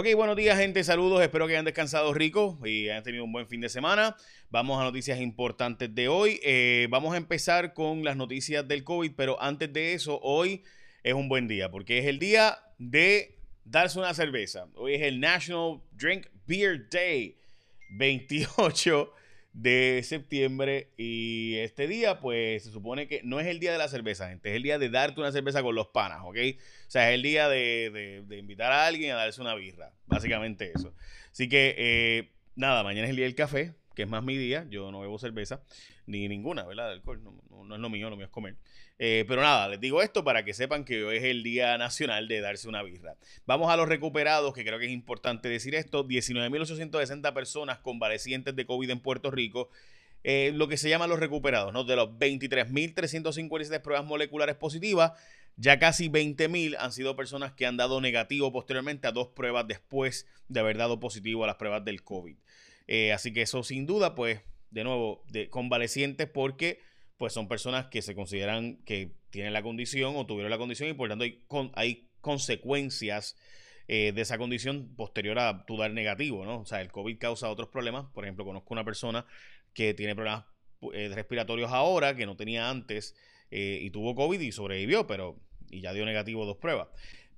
Ok, buenos días gente, saludos, espero que hayan descansado rico y hayan tenido un buen fin de semana. Vamos a noticias importantes de hoy. Eh, vamos a empezar con las noticias del COVID, pero antes de eso, hoy es un buen día porque es el día de darse una cerveza. Hoy es el National Drink Beer Day, 28 de septiembre y este día pues se supone que no es el día de la cerveza, gente, es el día de darte una cerveza con los panas, ¿ok? O sea, es el día de, invitar a alguien a darse una birra, básicamente eso. Así que eh, nada, mañana es el día del café, que es más mi día, yo no bebo cerveza, ni ninguna, ¿verdad? Alcohol, no, es lo mío, lo mío es comer. Eh, pero nada, les digo esto para que sepan que hoy es el Día Nacional de darse una birra. Vamos a los recuperados, que creo que es importante decir esto. 19.860 personas convalecientes de COVID en Puerto Rico. Eh, lo que se llama los recuperados, ¿no? De los 23.357 pruebas moleculares positivas, ya casi 20.000 han sido personas que han dado negativo posteriormente a dos pruebas después de haber dado positivo a las pruebas del COVID. Eh, así que eso sin duda, pues, de nuevo, de convalecientes porque pues son personas que se consideran que tienen la condición o tuvieron la condición y por tanto hay, hay consecuencias eh, de esa condición posterior a tu dar negativo, ¿no? O sea, el COVID causa otros problemas. Por ejemplo, conozco una persona que tiene problemas eh, respiratorios ahora que no tenía antes y tuvo COVID y sobrevivió, pero y ya dio negativo dos pruebas.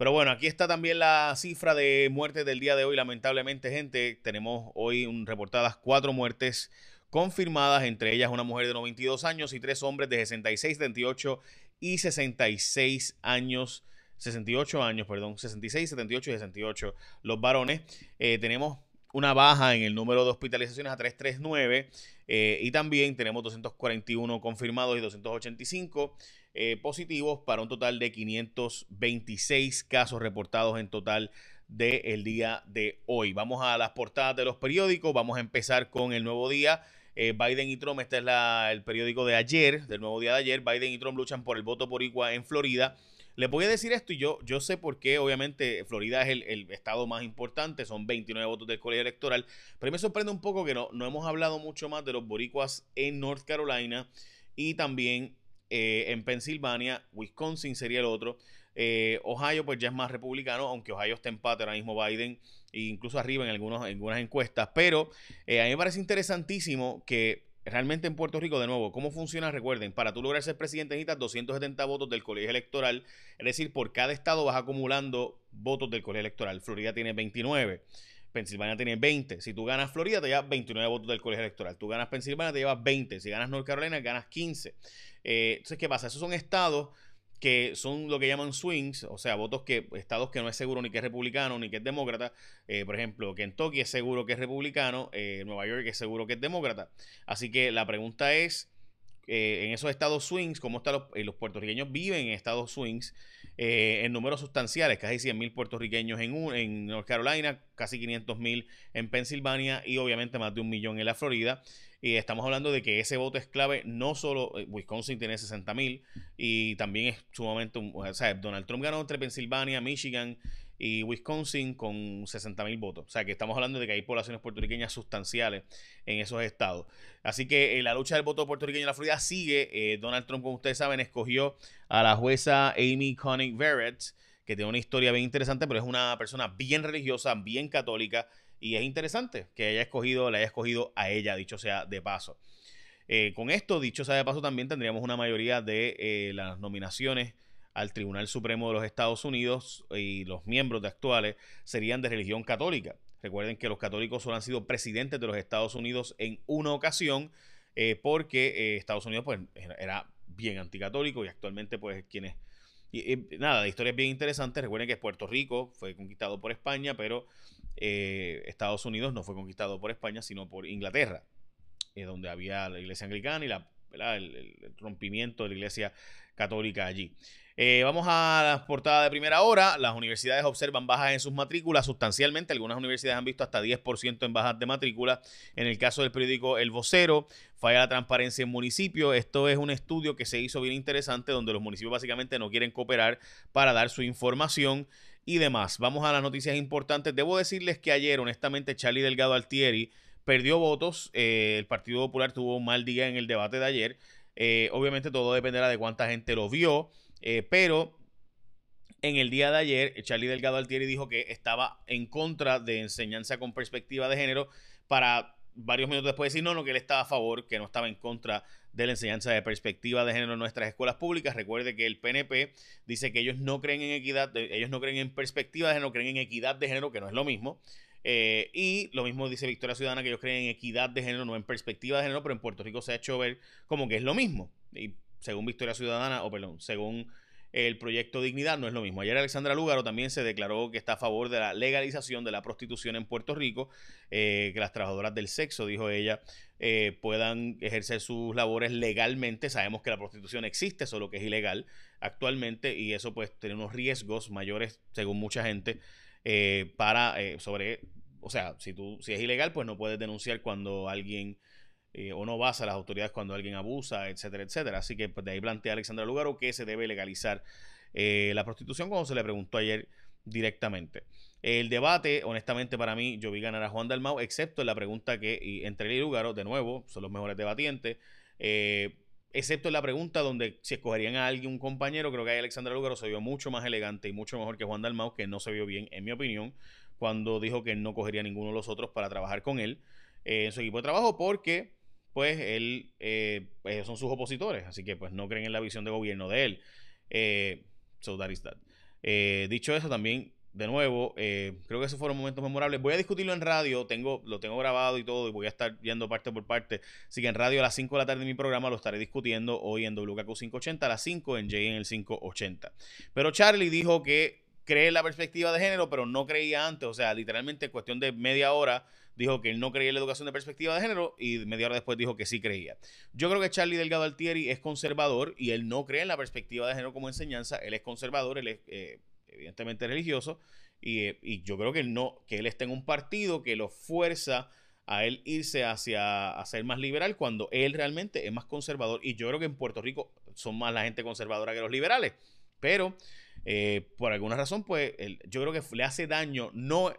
Pero bueno, aquí está también la cifra de muertes del día de hoy. Lamentablemente, gente, tenemos hoy reportadas cuatro muertes confirmadas, entre ellas una mujer de 92 años y tres hombres de 66, 78 y 66 años. 68 años, perdón, 66, 78 y 68 los varones. Eh, tenemos una baja en el número de hospitalizaciones a 339 eh, y también tenemos 241 confirmados y 285 eh, positivos para un total de 526 casos reportados en total del día de hoy. Vamos a las portadas de los periódicos, vamos a empezar con el nuevo día eh, Biden y Trump, este es el periódico de ayer, del nuevo día de ayer. Biden y Trump luchan por el voto por igual en Florida. Les voy a decir esto y yo, yo sé por qué, obviamente, Florida es el, estado más importante, son 29 votos del colegio electoral, pero me sorprende un poco que no, no hemos hablado mucho más de los boricuas en North Carolina y también eh, en Pensilvania, Wisconsin sería el otro. Eh, Ohio pues ya es más republicano, aunque Ohio está empate ahora mismo Biden, e incluso arriba en, algunos, algunas encuestas. Pero eh, a mí me parece interesantísimo que realmente en Puerto Rico, de nuevo, ¿cómo funciona? Recuerden, para tú lograr ser presidente necesitas 270 votos del colegio electoral. Es decir, por cada estado vas acumulando votos del colegio electoral. Florida tiene 29. Pensilvania tiene 20. Si tú ganas Florida, te llevas 29 votos del colegio electoral. Tú ganas Pensilvania, te llevas 20. Si ganas North Carolina, ganas 15. Eh, entonces, ¿qué pasa? Esos son estados que son lo que llaman swings, o sea, votos que, estados que no es seguro ni que es republicano ni que es demócrata. Eh, por ejemplo, Kentucky es seguro que es republicano, eh, Nueva York es seguro que es demócrata. Así que la pregunta es, eh, en esos estados swings, ¿cómo están los, los puertorriqueños viven en estados swings? en números sustanciales, casi 100 mil puertorriqueños en, en North Carolina, casi 500 mil en Pensilvania y obviamente más de un millón en la Florida. Y estamos hablando de que ese voto es clave, no solo eh, Wisconsin tiene 60 mil y también es sumamente, o sea, Donald Trump ganó entre Pensilvania, Michigan y Wisconsin con 60 mil votos. O sea que estamos hablando de que hay poblaciones puertorriqueñas sustanciales en esos estados. Así que eh, la lucha del voto puertorriqueño en la Florida sigue. Eh, Donald Trump, como ustedes saben, escogió a la jueza Amy Connick Barrett, que tiene una historia bien interesante, pero es una persona bien religiosa, bien católica y es interesante que haya escogido, le haya escogido a ella, dicho sea de paso. Eh, con esto, dicho sea de paso, también tendríamos una mayoría de eh, las nominaciones al Tribunal Supremo de los Estados Unidos y los miembros de actuales serían de religión católica. Recuerden que los católicos solo han sido presidentes de los Estados Unidos en una ocasión eh, porque Estados Unidos pues, era bien anticatólico y actualmente pues quienes... Y, nada, la historia bien interesante. Recuerden que Puerto Rico fue conquistado por España, pero eh, Estados Unidos no fue conquistado por España, sino por Inglaterra, eh, donde había la iglesia anglicana y la, el, rompimiento de la iglesia católica allí. Eh, vamos a la portada de primera hora. Las universidades observan bajas en sus matrículas sustancialmente. Algunas universidades han visto hasta 10% en bajas de matrícula. En el caso del periódico El Vocero, falla la transparencia en municipios. Esto es un estudio que se hizo bien interesante donde los municipios básicamente no quieren cooperar para dar su información y demás. Vamos a las noticias importantes. Debo decirles que ayer, honestamente, Charlie Delgado Altieri perdió votos. Eh, el Partido Popular tuvo un mal día en el debate de ayer. Eh, obviamente todo dependerá de cuánta gente lo vio, eh, pero En el día de ayer, Charlie Delgado Altieri dijo que estaba en contra de enseñanza con perspectiva de género para varios minutos después decir no, no, que él estaba a favor, que no estaba en contra de la enseñanza de perspectiva de género en nuestras escuelas públicas. Recuerde que el PNP dice que ellos no creen en equidad, ellos no creen en perspectiva de género, creen en equidad de género, que no es lo mismo. Eh, y lo mismo dice Victoria Ciudadana, que ellos creen en equidad de género, no en perspectiva de género, pero en Puerto Rico se ha hecho ver como que es lo mismo. Y según Victoria Ciudadana, o perdón, según el proyecto Dignidad no es lo mismo. Ayer Alexandra Lúgaro también se declaró que está a favor de la legalización de la prostitución en Puerto Rico, eh, que las trabajadoras del sexo, dijo ella, eh, puedan ejercer sus labores legalmente. Sabemos que la prostitución existe, solo que es ilegal actualmente y eso pues tiene unos riesgos mayores, según mucha gente, eh, para sobre, o sea, si tú si es ilegal, pues no puedes denunciar cuando alguien eh, o no vas a las autoridades cuando alguien abusa, etcétera, etcétera. Así que pues, de ahí plantea Alexandra Lugaro que se debe legalizar eh, la prostitución cuando se le preguntó ayer directamente. El debate, honestamente, para mí, yo vi ganar a Juan Dalmau, excepto en la pregunta que entre él y Lugaro, de nuevo, son los mejores debatientes. Eh, excepto en la pregunta donde si escogerían a alguien, un compañero, creo que ahí Alexandra Lugaro se vio mucho más elegante y mucho mejor que Juan Dalmau, que no se vio bien, en mi opinión, cuando dijo que no cogería ninguno de los otros para trabajar con él en su equipo de trabajo, porque pues él, eh, pues, son sus opositores, así que pues no creen en la visión de gobierno de él. Eh, so that is that. Eh, dicho eso, también, de nuevo, creo que esos fueron momentos memorables. Voy a discutirlo en radio, tengo, lo tengo grabado y todo, y voy a estar yendo parte por parte. Así que en radio a las 5 de la tarde de mi programa lo estaré discutiendo hoy en WKQ 580, a las 5 en J en el 580. Pero Charlie dijo que cree en la perspectiva de género, pero no creía antes, o sea, literalmente en cuestión de media hora dijo que él no creía en la educación de perspectiva de género y media hora después dijo que sí creía. Yo creo que Charlie Delgado Altieri es conservador y él no cree en la perspectiva de género como enseñanza, él es conservador, él es eh, evidentemente religioso eh, y, yo creo que él, no, que él está en un partido que lo fuerza a él irse hacia a ser más liberal cuando él realmente es más conservador. Y yo creo que en Puerto Rico son más la gente conservadora que los liberales, pero eh, por alguna razón pues yo creo que le hace daño, no,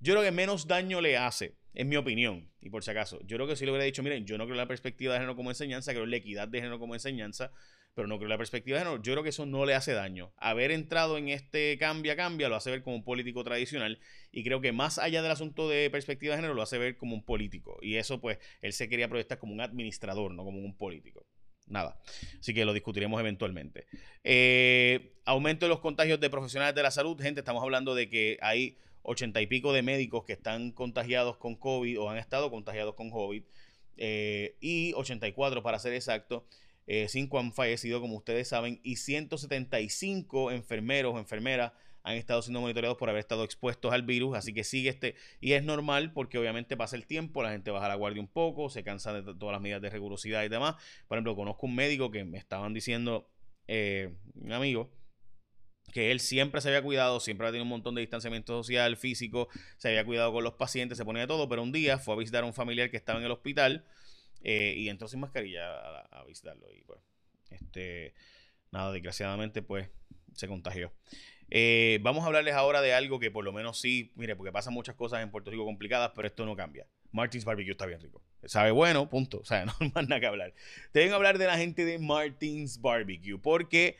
yo creo que menos daño le hace en mi opinión, y por si acaso, yo creo que si le hubiera dicho, miren, yo no creo la perspectiva de género como enseñanza, creo la equidad de género como enseñanza, pero no creo la perspectiva de género, yo creo que eso no le hace daño. Haber entrado en este cambia, cambia, lo hace ver como un político tradicional, y creo que más allá del asunto de perspectiva de género, lo hace ver como un político, y eso pues, él se quería proyectar como un administrador, no como un político nada. Así que lo discutiremos eventualmente. Eh, aumento de los contagios de profesionales de la salud. Gente, estamos hablando de que hay ochenta y pico de médicos que están contagiados con COVID o han estado contagiados con COVID eh, y 84 para ser exacto. Eh, cinco han fallecido, como ustedes saben, y 175 enfermeros o enfermeras han estado siendo monitoreados por haber estado expuestos al virus, así que sigue este, y es normal porque obviamente pasa el tiempo, la gente baja la guardia un poco, se cansa de todas las medidas de rigurosidad y demás. Por ejemplo, conozco un médico que me estaban diciendo, eh, un amigo, que él siempre se había cuidado, siempre había tenido un montón de distanciamiento social, físico, se había cuidado con los pacientes, se ponía todo, pero un día fue a visitar a un familiar que estaba en el hospital eh, y entró sin mascarilla a, visitarlo. Y pues, este, nada, desgraciadamente, pues se contagió. Eh, vamos a hablarles ahora de algo que por lo menos sí, mire, porque pasan muchas cosas en Puerto Rico complicadas, pero esto no cambia. Martins Barbecue está bien rico. Sabe bueno, punto. O sea, no hay más nada que hablar. Te vengo a hablar de la gente de Martins Barbecue, porque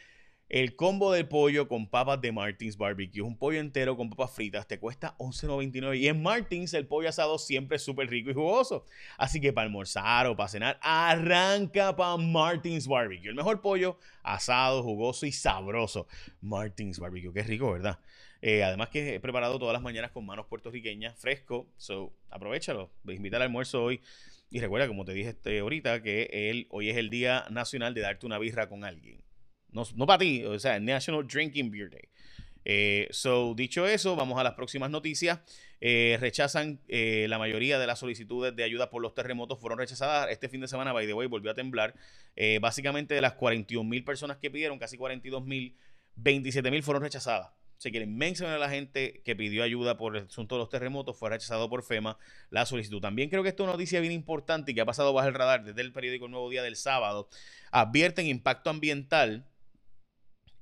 el combo de pollo con papas de Martins Barbecue, un pollo entero con papas fritas, te cuesta $11.99. Y en Martins el pollo asado siempre es súper rico y jugoso. Así que para almorzar o para cenar, arranca para Martins Barbecue. El mejor pollo asado, jugoso y sabroso. Martins Barbecue, qué rico, ¿verdad? Eh, además que he preparado todas las mañanas con manos puertorriqueñas, fresco. So, aprovechalo. Voy a invitar al almuerzo hoy. Y recuerda, como te dije este, ahorita, que hoy es el Día Nacional de darte una birra con alguien. No, no para ti, o sea, National Drinking Beer Day. Eh, so, dicho eso, vamos a las próximas noticias. Eh, rechazan eh, la mayoría de las solicitudes de ayuda por los terremotos fueron rechazadas. Este fin de semana, by the way, volvió a temblar. básicamente de las 41 mil personas que pidieron, casi 42 mil, 27 mil fueron rechazadas. Sea que la inmensa de la gente que pidió ayuda por el asunto de los terremotos fue rechazado por FEMA la solicitud. También creo que esto es una noticia bien importante y que ha pasado bajo el radar desde el periódico Nuevo Día del sábado. Advierten impacto ambiental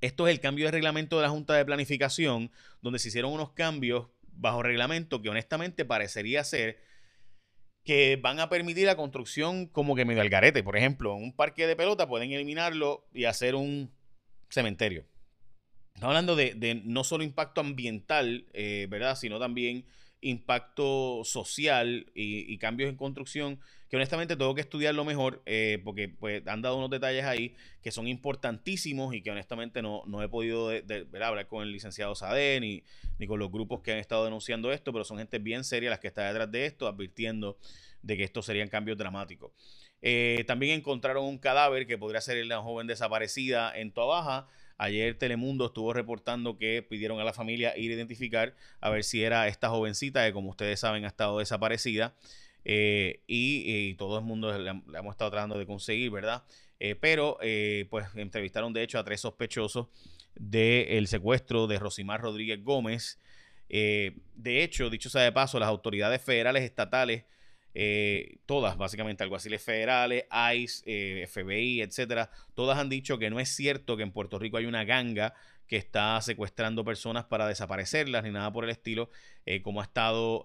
esto es el cambio de reglamento de la Junta de Planificación, donde se hicieron unos cambios bajo reglamento que honestamente parecería ser que van a permitir la construcción como que medio al garete. Por ejemplo, en un parque de pelota pueden eliminarlo y hacer un cementerio. Estamos hablando de, no solo impacto ambiental, eh, ¿verdad? Sino también impacto social y, cambios en construcción, que honestamente tengo que estudiarlo mejor, eh, porque pues, han dado unos detalles ahí que son importantísimos y que honestamente no, no he podido hablar con el licenciado Sade ni, ni con los grupos que han estado denunciando esto, pero son gente bien seria las que está detrás de esto, advirtiendo de que estos serían cambios dramáticos. Eh, también encontraron un cadáver que podría ser la joven desaparecida en Toa Baja Ayer Telemundo estuvo reportando que pidieron a la familia ir a identificar a ver si era esta jovencita que como ustedes saben ha estado desaparecida eh, y, todo el mundo la, hemos estado tratando de conseguir, ¿verdad? Eh, pero eh, pues entrevistaron de hecho a tres sospechosos del secuestro de Rosimar Rodríguez Gómez. de hecho, dicho sea de paso, las autoridades federales estatales eh, todas, básicamente, alguaciles federales, ICE, eh, FBI, etcétera, todas han dicho que no es cierto que en Puerto Rico hay una ganga que está secuestrando personas para desaparecerlas ni nada por el estilo, eh, como ha estado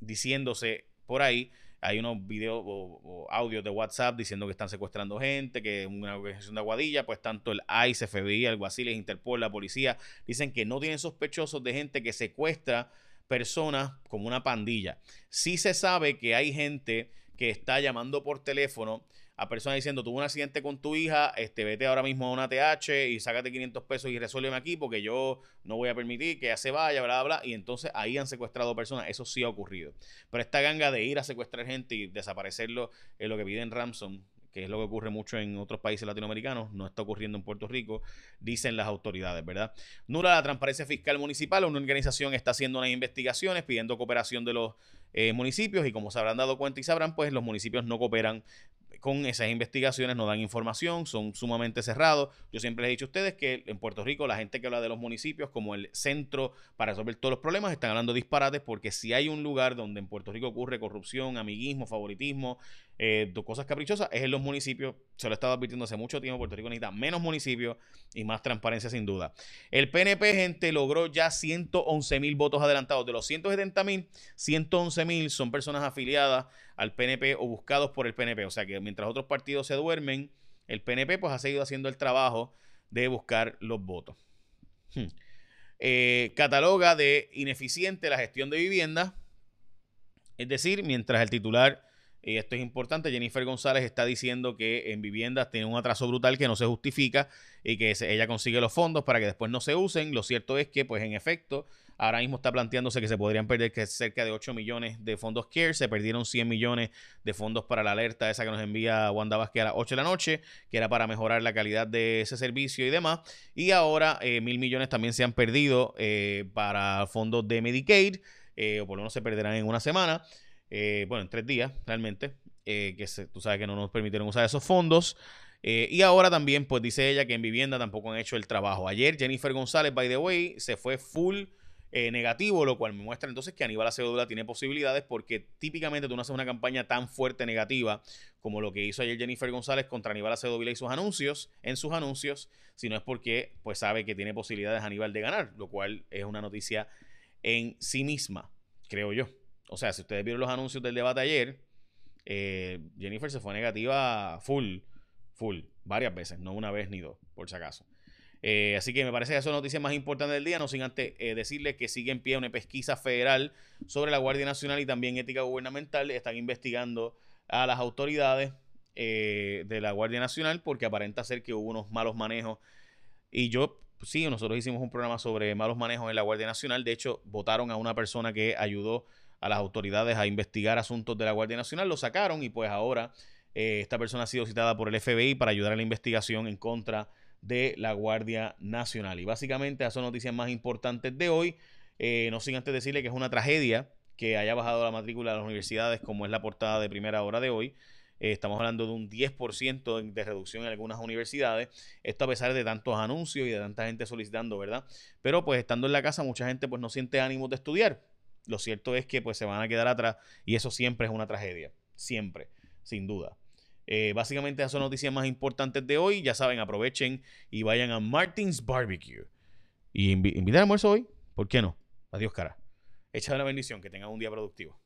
diciéndose por ahí. Hay unos videos o, audios de WhatsApp diciendo que están secuestrando gente, que es una organización de aguadilla, pues tanto el ICE, FBI, alguaciles, Interpol, la policía, dicen que no tienen sospechosos de gente que secuestra personas como una pandilla. Sí se sabe que hay gente que está llamando por teléfono a personas diciendo, tuve un accidente con tu hija, este, vete ahora mismo a una TH y sácate 500 pesos y resuélveme aquí porque yo no voy a permitir que ella se vaya, bla, bla, bla. Y entonces ahí han secuestrado personas. Eso sí ha ocurrido. Pero esta ganga de ir a secuestrar gente y desaparecerlo es lo que piden Ramson que es lo que ocurre mucho en otros países latinoamericanos, no está ocurriendo en Puerto Rico, dicen las autoridades, ¿verdad? Nula la transparencia fiscal municipal, una organización está haciendo unas investigaciones pidiendo cooperación de los eh, municipios y como se habrán dado cuenta y sabrán, pues los municipios no cooperan con esas investigaciones, no dan información, son sumamente cerrados. Yo siempre les he dicho a ustedes que en Puerto Rico la gente que habla de los municipios como el centro para resolver todos los problemas están hablando disparates porque si hay un lugar donde en Puerto Rico ocurre corrupción, amiguismo, favoritismo, eh, cosas caprichosas, es en los municipios. Se lo he estado advirtiendo hace mucho tiempo. Puerto Rico necesita menos municipios y más transparencia sin duda. El PNP, gente, logró ya 111 mil votos adelantados. De los 170 mil, 111 mil son personas afiliadas al PNP o buscados por el PNP. O sea que mientras otros partidos se duermen, el PNP pues ha seguido haciendo el trabajo de buscar los votos. Hmm. Eh, cataloga de ineficiente la gestión de vivienda. Es decir, mientras el titular y esto es importante, Jennifer González está diciendo que en viviendas tiene un atraso brutal que no se justifica y que ella consigue los fondos para que después no se usen. Lo cierto es que, pues en efecto, ahora mismo está planteándose que se podrían perder que cerca de 8 millones de fondos CARE, se perdieron 100 millones de fondos para la alerta esa que nos envía Wanda Vázquez a las 8 de la noche, que era para mejorar la calidad de ese servicio y demás. Y ahora eh, mil millones también se han perdido eh, para fondos de Medicaid, eh, o por lo menos se perderán en una semana. Eh, bueno, en tres días realmente, eh, que tú sabes que no nos permitieron usar esos fondos. Eh, y ahora también, pues dice ella que en vivienda tampoco han hecho el trabajo. Ayer Jennifer González, by the way, se fue full negativo, lo cual me muestra entonces que Aníbal Acevedo tiene posibilidades porque típicamente tú no haces una campaña tan fuerte negativa como lo que hizo ayer Jennifer González contra Aníbal Acevedo y sus anuncios, en sus anuncios, sino es porque pues sabe que tiene posibilidades Aníbal de ganar, lo cual es una noticia en sí misma, creo yo. O sea, si ustedes vieron los anuncios del debate ayer, eh, Jennifer se fue negativa full, full, varias veces, no una vez ni dos, por si acaso. Eh, así que me parece que esa es la noticia más importante del día, no sin antes eh, decirles que sigue en pie una pesquisa federal sobre la Guardia Nacional y también ética gubernamental. Están investigando a las autoridades de la Guardia Nacional porque aparenta ser que hubo unos malos manejos. Y yo, sí, nosotros hicimos un programa sobre malos manejos en la Guardia Nacional. De hecho, votaron a una persona que ayudó a las autoridades a investigar asuntos de la Guardia Nacional, lo sacaron y pues ahora eh, esta persona ha sido citada por el FBI para ayudar a la investigación en contra de la Guardia Nacional. Y básicamente esas son noticias más importantes de hoy. Eh, no sin antes decirle que es una tragedia que haya bajado la matrícula de las universidades, como es la portada de primera hora de hoy. Eh, estamos hablando de un 10% de reducción en algunas universidades. Esto a pesar de tantos anuncios y de tanta gente solicitando, ¿verdad? Pero pues estando en la casa, mucha gente pues no siente ánimo de estudiar lo cierto es que pues se van a quedar atrás y eso siempre es una tragedia, siempre, sin duda. Eh, básicamente esas son noticias más importantes de hoy. Ya saben, aprovechen y vayan a Martins Barbecue. Y inviten al almuerzo hoy, ¿por qué no? Adiós, cara. Echa la bendición, que tengan un día productivo.